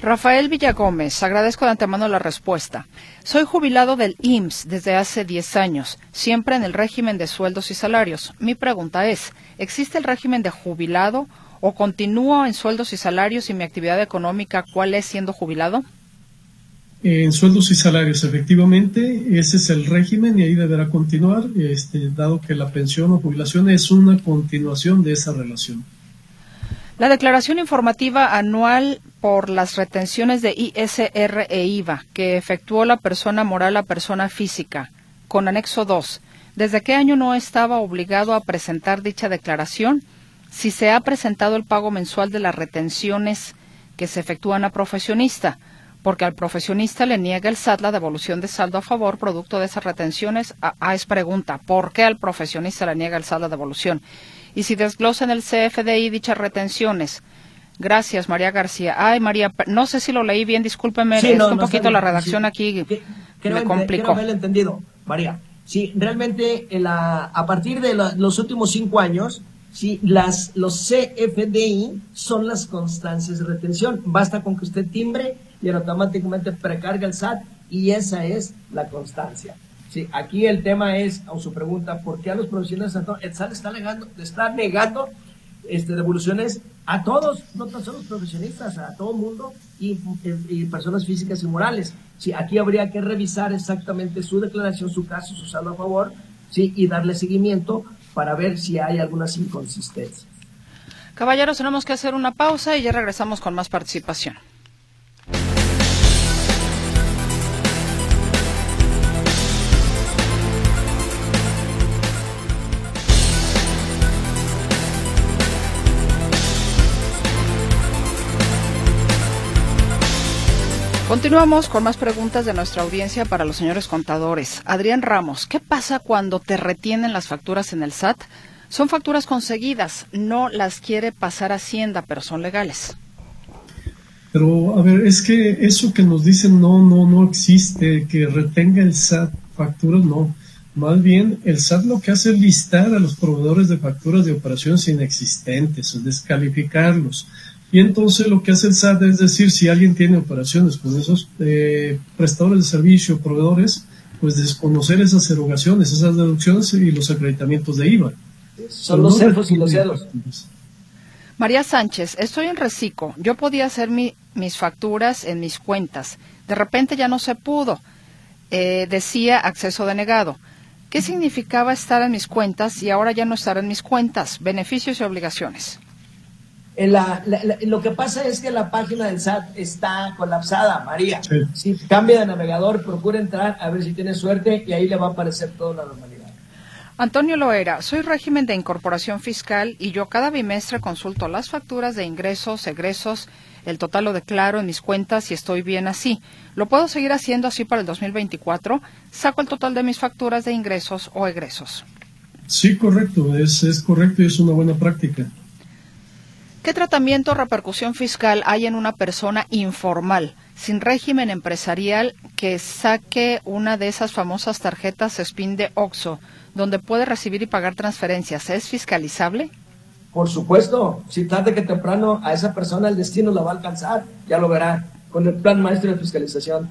Rafael Villagómez, agradezco de antemano la respuesta. Soy jubilado del IMSS desde hace 10 años, siempre en el régimen de sueldos y salarios. Mi pregunta es, ¿existe el régimen de jubilado o continúo en sueldos y salarios y mi actividad económica cuál es siendo jubilado? En sueldos y salarios, efectivamente, ese es el régimen y ahí deberá continuar, este, dado que la pensión o jubilación es una continuación de esa relación. La declaración informativa anual por las retenciones de ISR e IVA que efectuó la persona moral a persona física, con anexo 2, ¿desde qué año no estaba obligado a presentar dicha declaración? Si se ha presentado el pago mensual de las retenciones que se efectúan a profesionista, porque al profesionista le niega el SAT la devolución de saldo a favor producto de esas retenciones. Ah, es pregunta, ¿por qué al profesionista le niega el SAT la devolución? y si desglosa en el CFDI dichas retenciones. Gracias, María García. Ay, María, no sé si lo leí bien, discúlpeme, es un poquito la redacción aquí me complicó. Entendido, María. Sí, realmente a partir de los últimos cinco años, sí, las, los CFDI son las constancias de retención. Basta con que usted timbre y automáticamente precarga el SAT y esa es la constancia. Sí, aquí el tema es, a su pregunta, ¿por qué a los profesionales el SAT está negando, está negando este, devoluciones a todos, no tan solo los profesionistas, a todo mundo y, personas físicas y morales? Sí, aquí habría que revisar exactamente su declaración, su caso, su saldo a favor, sí, y darle seguimiento para ver si hay algunas inconsistencias. Caballeros, tenemos que hacer una pausa y ya regresamos con más participación. Continuamos con más preguntas de nuestra audiencia para los señores contadores. Adrián Ramos, ¿qué pasa cuando te retienen las facturas en el SAT? Son facturas conseguidas, no las quiere pasar Hacienda, pero son legales. Pero, a ver, es que eso que nos dicen no, no, no existe, que retenga el SAT facturas, no. Más bien, el SAT lo que hace es listar a los proveedores de facturas de operaciones inexistentes, descalificarlos. Y entonces lo que hace el SAT es decir, si alguien tiene operaciones con esos eh, prestadores de servicio, proveedores, pues desconocer esas erogaciones, esas deducciones y los acreditamientos de IVA. Son los cerdos y los. María Sánchez, estoy en Recico. Yo podía hacer mis facturas en mis cuentas. De repente ya no se pudo. Eh, decía acceso denegado. ¿Qué significaba estar en mis cuentas y ahora ya no estar en mis cuentas? Beneficios y obligaciones lo que pasa es que la página del SAT está colapsada, María. Si cambia de navegador, procura entrar a ver si tiene suerte y ahí le va a aparecer toda la normalidad. Antonio Loera, soy régimen de incorporación fiscal y yo cada bimestre consulto las facturas de ingresos, egresos, el total lo declaro en mis cuentas y estoy bien así. ¿Lo puedo seguir haciendo así para el 2024? Saco el total de mis facturas de ingresos o egresos. Sí, correcto, es, es correcto y es una buena práctica. ¿Qué tratamiento o repercusión fiscal hay en una persona informal, sin régimen empresarial, que saque una de esas famosas tarjetas SPIN de OXO, donde puede recibir y pagar transferencias? ¿Es fiscalizable? Por supuesto, si tarde que temprano a esa persona el destino la va a alcanzar, ya lo verá, con el plan maestro de fiscalización.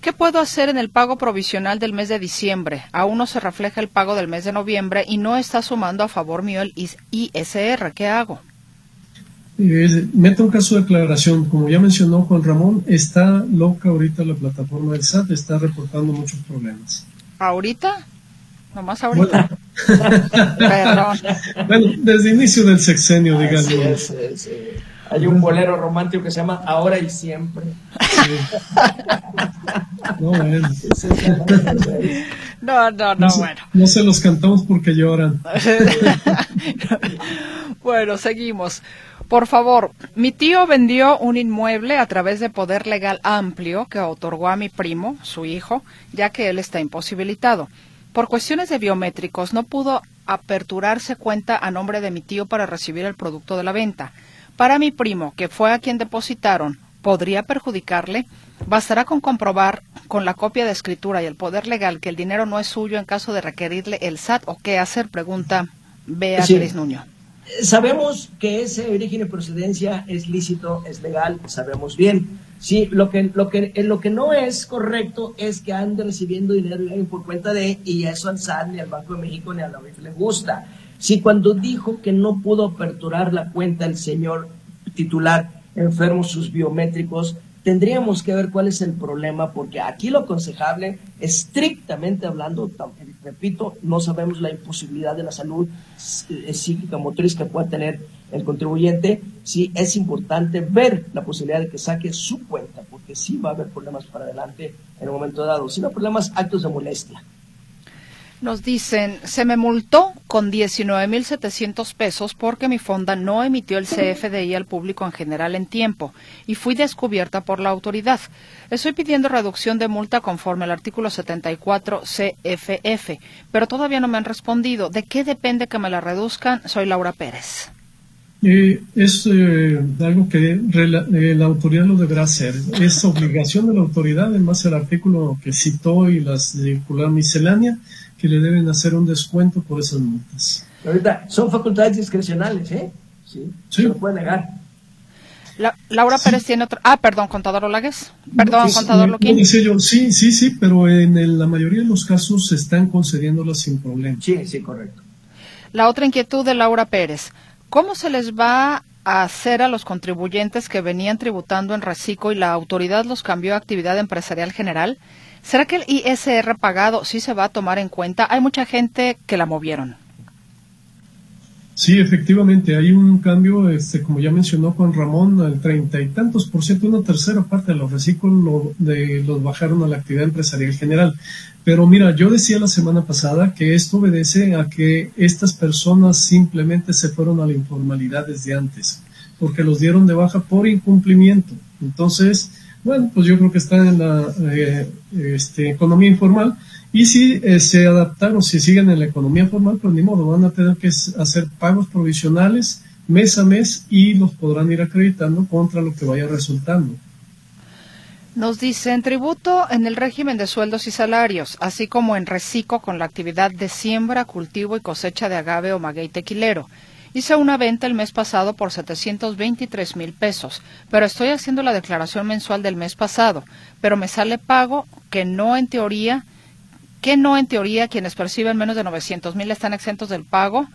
¿Qué puedo hacer en el pago provisional del mes de diciembre? Aún no se refleja el pago del mes de noviembre y no está sumando a favor mío el ISR. ¿Qué hago? Eh, meta un caso de aclaración. Como ya mencionó Juan Ramón, está loca ahorita la plataforma del SAT, está reportando muchos problemas. ¿Ahorita? Nomás ahorita. Perdón. Bueno, desde el inicio del sexenio, digamos. Hay un bolero romántico que se llama Ahora y Siempre. No, bueno. No, no, no, bueno. No se los cantamos porque lloran. bueno, seguimos. Por favor, mi tío vendió un inmueble a través de poder legal amplio que otorgó a mi primo, su hijo, ya que él está imposibilitado. Por cuestiones de biométricos no pudo aperturarse cuenta a nombre de mi tío para recibir el producto de la venta. Para mi primo, que fue a quien depositaron, ¿podría perjudicarle? Bastará con comprobar con la copia de escritura y el poder legal que el dinero no es suyo en caso de requerirle el SAT o qué hacer, pregunta Beatriz Nuño. Sabemos que ese origen y procedencia es lícito, es legal, sabemos bien. Sí, lo que, lo que, lo que no es correcto es que ande recibiendo dinero por cuenta de, y eso al SAT, ni al Banco de México, ni a la OIF le gusta. Si cuando dijo que no pudo aperturar la cuenta el señor titular enfermo sus biométricos, tendríamos que ver cuál es el problema, porque aquí lo aconsejable, estrictamente hablando, repito, no sabemos la imposibilidad de la salud eh, psíquica motriz que pueda tener el contribuyente, sí es importante ver la posibilidad de que saque su cuenta, porque sí va a haber problemas para adelante en un momento dado, sino problemas actos de molestia. Nos dicen, se me multó con 19.700 pesos porque mi fonda no emitió el CFDI al público en general en tiempo y fui descubierta por la autoridad. Estoy pidiendo reducción de multa conforme al artículo 74 CFF, pero todavía no me han respondido. ¿De qué depende que me la reduzcan? Soy Laura Pérez. Eh, es eh, algo que eh, la autoridad lo deberá hacer. Es obligación de la autoridad, además el artículo que citó y la circular miscelánea, que le deben hacer un descuento por esas multas. Ahorita, son facultades discrecionales, ¿eh? Sí, sí. se lo puede negar. Laura Pérez tiene otro. Ah, perdón, contador Olagues. Perdón, contador Loquín. sí, sí, sí, pero en la mayoría de los casos se están concediéndolas sin problema. Sí, sí, correcto. La otra inquietud de Laura Pérez. ¿Cómo se les va a hacer a los contribuyentes que venían tributando en Recico y la autoridad los cambió a actividad empresarial general? ¿Será que el ISR pagado sí se va a tomar en cuenta? Hay mucha gente que la movieron. Sí, efectivamente, hay un cambio, este, como ya mencionó Juan Ramón, al treinta y tantos por ciento, una tercera parte de los reciclos de, los bajaron a la actividad empresarial general. Pero mira, yo decía la semana pasada que esto obedece a que estas personas simplemente se fueron a la informalidad desde antes, porque los dieron de baja por incumplimiento. Entonces, bueno, pues yo creo que está en la eh, este, economía informal. Y si eh, se adaptaron, si siguen en la economía formal, pues ni modo, van a tener que hacer pagos provisionales mes a mes y los podrán ir acreditando contra lo que vaya resultando. Nos dicen tributo en el régimen de sueldos y salarios, así como en reciclo con la actividad de siembra, cultivo y cosecha de agave o maguey tequilero. Hice una venta el mes pasado por 723 mil pesos, pero estoy haciendo la declaración mensual del mes pasado, pero me sale pago que no en teoría, que no en teoría quienes perciben menos de 900 mil están exentos del pago.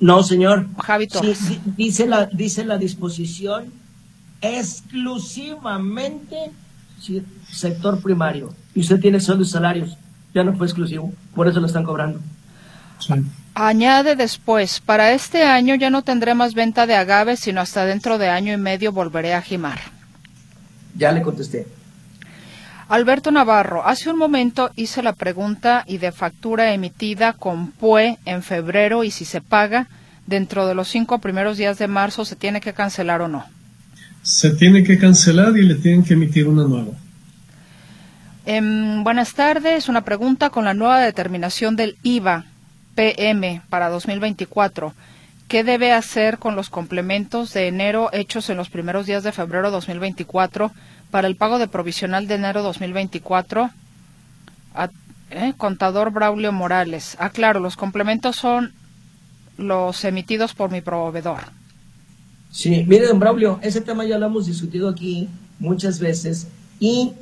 No, señor. Javi sí, dice, la, dice la disposición exclusivamente sector primario. Y usted tiene sueldos y salarios. Ya no fue exclusivo. Por eso lo están cobrando. Añade después, para este año ya no tendré más venta de agave, sino hasta dentro de año y medio volveré a Jimar. Ya le contesté. Alberto Navarro, hace un momento hice la pregunta y de factura emitida con PUE en febrero y si se paga dentro de los cinco primeros días de marzo, ¿se tiene que cancelar o no? Se tiene que cancelar y le tienen que emitir una nueva. Em, buenas tardes, una pregunta con la nueva determinación del IVA PM para 2024. ¿Qué debe hacer con los complementos de enero hechos en los primeros días de febrero 2024 para el pago de provisional de enero 2024? ¿eh? Contador Braulio Morales. Ah, claro, los complementos son los emitidos por mi proveedor. Sí, mire, don Braulio, ese tema ya lo hemos discutido aquí muchas veces y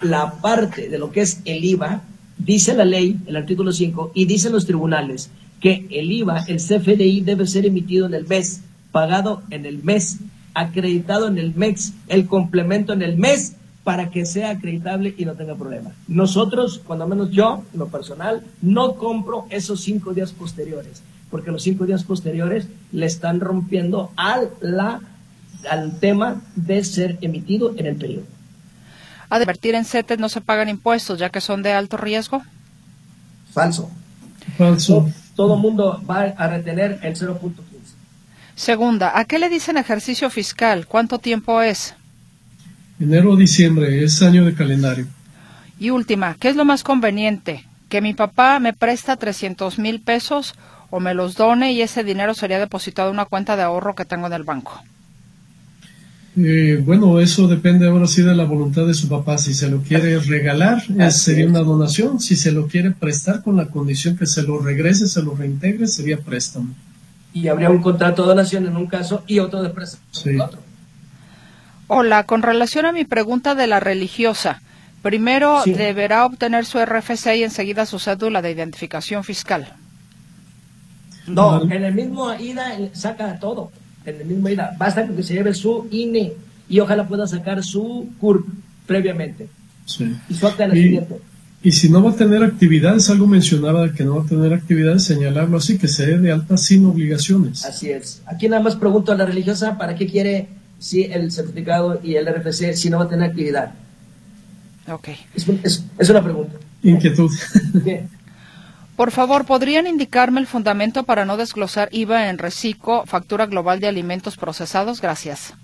la parte de lo que es el IVA dice la ley, el artículo 5, y dicen los tribunales que el IVA, el CFDI debe ser emitido en el mes, pagado en el mes, acreditado en el mes, el complemento en el mes, para que sea acreditable y no tenga problema. Nosotros, cuando menos yo, en lo personal, no compro esos cinco días posteriores, porque los cinco días posteriores le están rompiendo al, la, al tema de ser emitido en el periodo a invertir en CETES no se pagan impuestos ya que son de alto riesgo? Falso. Falso. Todo el mundo va a retener el 0.15. Segunda, ¿a qué le dicen ejercicio fiscal? ¿Cuánto tiempo es? Enero o diciembre, es año de calendario. Y última, ¿qué es lo más conveniente? ¿Que mi papá me presta 300 mil pesos o me los done y ese dinero sería depositado en una cuenta de ahorro que tengo en el banco? Eh, bueno, eso depende ahora sí de la voluntad de su papá. Si se lo quiere regalar, sería una donación. Si se lo quiere prestar con la condición que se lo regrese, se lo reintegre, sería préstamo. Y habría un contrato de donación en un caso y otro de préstamo en otro. Hola, con relación a mi pregunta de la religiosa, primero deberá obtener su RFC y enseguida su cédula de identificación fiscal. No, en el mismo ida saca todo. En el mismo ida. Basta que se lleve su INE y ojalá pueda sacar su CURP previamente. Sí. Y su acta de nacimiento. Y si no va a tener actividades, algo mencionaba que no va a tener actividades, señalarlo así, que se dé de alta sin obligaciones. Así es. Aquí nada más pregunto a la religiosa para qué quiere si el certificado y el RFC si no va a tener actividad. Ok. Es, es, una pregunta. Inquietud. Por favor, ¿podrían indicarme el fundamento para no desglosar IVA en reciclo, factura global de alimentos procesados? Gracias.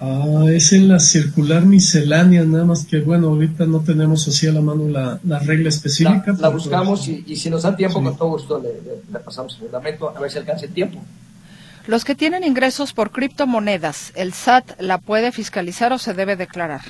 Ah, es en la circular miscelánea, nada más que bueno, ahorita no tenemos así a la mano la, regla específica. La, buscamos y, si nos da tiempo, con todo gusto le, pasamos el fundamento a ver si alcanza el tiempo. Los que tienen ingresos por criptomonedas, ¿el SAT la puede fiscalizar o se debe declarar?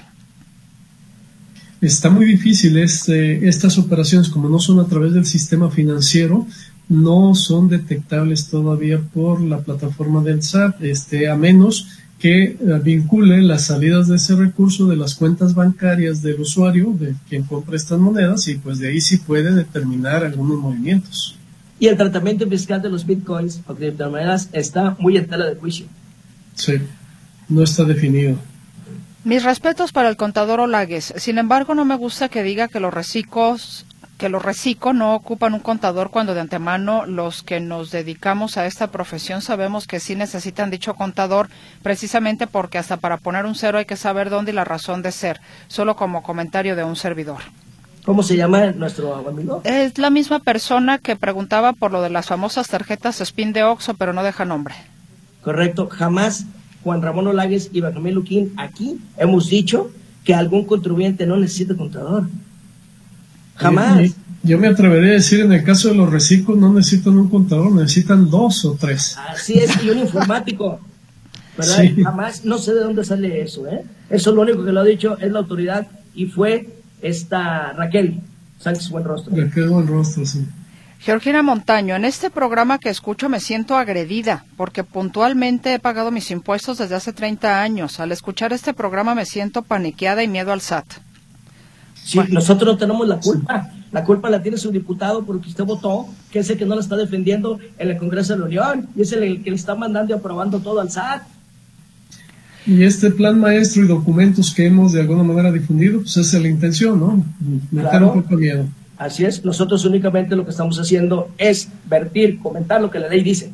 Está muy difícil. Este, estas operaciones, como no son a través del sistema financiero, no son detectables todavía por la plataforma del SAT, este, a menos que eh, vincule las salidas de ese recurso de las cuentas bancarias del usuario, de quien compra estas monedas, y pues de ahí sí puede determinar algunos movimientos. Y el tratamiento fiscal de los bitcoins o criptomonedas está muy en tela de juicio. Sí, no está definido. Mis respetos para el contador Olagues. Sin embargo, no me gusta que diga que los reciclos que los reciclo no ocupan un contador cuando de antemano los que nos dedicamos a esta profesión sabemos que sí necesitan dicho contador precisamente porque hasta para poner un cero hay que saber dónde y la razón de ser, solo como comentario de un servidor. ¿Cómo se llama nuestro amigo? Es la misma persona que preguntaba por lo de las famosas tarjetas Spin de Oxo, pero no deja nombre. Correcto, jamás Juan Ramón Olagues y Benjamín Luquín aquí hemos dicho que algún contribuyente no necesita contador. Jamás. Yo me atrevería a decir, en el caso de los reciclos, no necesitan un contador, necesitan dos o tres. Así es, y un informático. ¿verdad? Jamás, no sé de dónde sale eso, ¿eh? Eso lo único que lo ha dicho es la autoridad y fue esta Raquel Sánchez Buenrostro. Raquel Buenrostro, sí. Georgina Montaño, en este programa que escucho me siento agredida porque puntualmente he pagado mis impuestos desde hace 30 años. Al escuchar este programa me siento paniqueada y miedo al SAT. Sí, nosotros no tenemos la culpa. La culpa la tiene su diputado porque usted votó, que es el que no la está defendiendo en el Congreso de la Unión, y es el que le está mandando y aprobando todo al SAT. Y este plan maestro y documentos que hemos de alguna manera difundido, pues esa es la intención, ¿no? Meter un poco miedo. Así es, nosotros únicamente lo que estamos haciendo es vertir, comentar lo que la ley dice.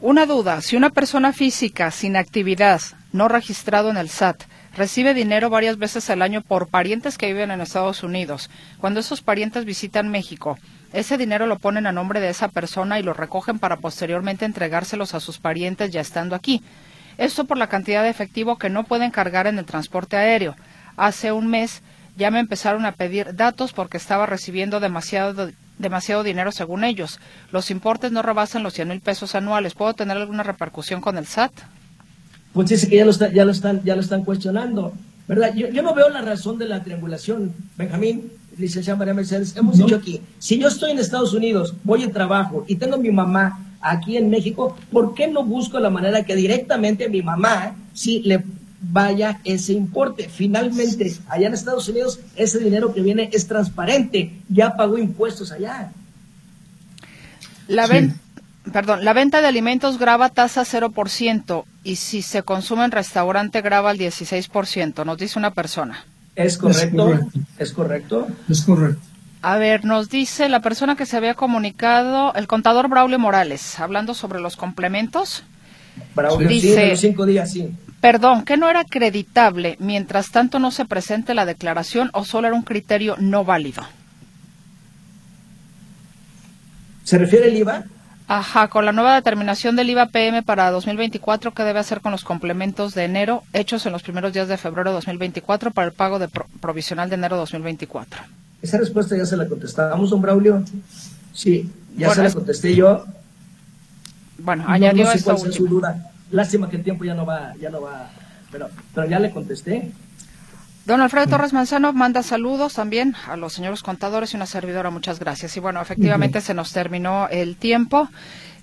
Una duda, si una persona física sin actividad, no registrado en el SAT, recibe dinero varias veces al año por parientes que viven en Estados Unidos. Cuando esos parientes visitan México, ese dinero lo ponen a nombre de esa persona y lo recogen para posteriormente entregárselos a sus parientes ya estando aquí. Esto por la cantidad de efectivo que no pueden cargar en el transporte aéreo. Hace un mes ya me empezaron a pedir datos porque estaba recibiendo demasiado, demasiado dinero según ellos. Los importes no rebasan los 100 mil pesos anuales. ¿Puedo tener alguna repercusión con el SAT? pues dice que ya lo, ya lo, están, ya lo están cuestionando. ¿verdad? Yo, yo no veo la razón de la triangulación, Benjamín, licenciada María Mercedes. Hemos dicho aquí, si yo estoy en Estados Unidos, voy en trabajo y tengo a mi mamá aquí en México, ¿por qué no busco la manera que directamente mi mamá si le vaya ese importe? Finalmente, allá en Estados Unidos, ese dinero que viene es transparente, ya pagó impuestos allá. La, venta perdón, la venta de alimentos graba tasa 0% y si se consume en restaurante graba el 16%, nos dice una persona. ¿Es correcto? ¿Es correcto? Es correcto. A ver, nos dice la persona que se había comunicado, el contador Braulio Morales, hablando sobre los complementos. Braulio, dice, cinco días, sí. Perdón, que no era acreditable mientras tanto no se presente la declaración o solo era un criterio no válido. ¿Se refiere al IVA? Ajá, con la nueva determinación del IVA PM para 2024, ¿qué debe hacer con los complementos de enero hechos en los primeros días de febrero de 2024 para el pago de provisional de enero de 2024? Esa respuesta ya se la contestamos, don Braulio. Sí, ya se la contesté yo. Bueno, añadió no esta Su duda. Lástima que el tiempo ya no va, ya no va, pero, pero ya le contesté. Don Alfredo Torres Manzano manda saludos también a los señores contadores y una servidora. Muchas gracias. Y bueno, efectivamente se nos terminó el tiempo.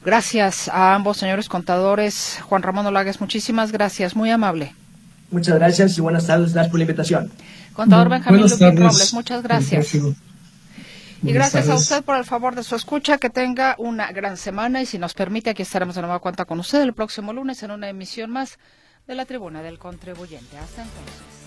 Gracias a ambos señores contadores. Juan Ramón Olagues, muchísimas gracias, muy amable. Muchas gracias y buenas tardes. Gracias por la invitación. Contador Benjamín Lupín Robles, muchas gracias. Y gracias a usted por el favor de su escucha. Que tenga una gran semana y si nos permite, aquí estaremos de nueva cuenta con usted el próximo lunes en una emisión más de la Tribuna del Contribuyente. Hasta entonces.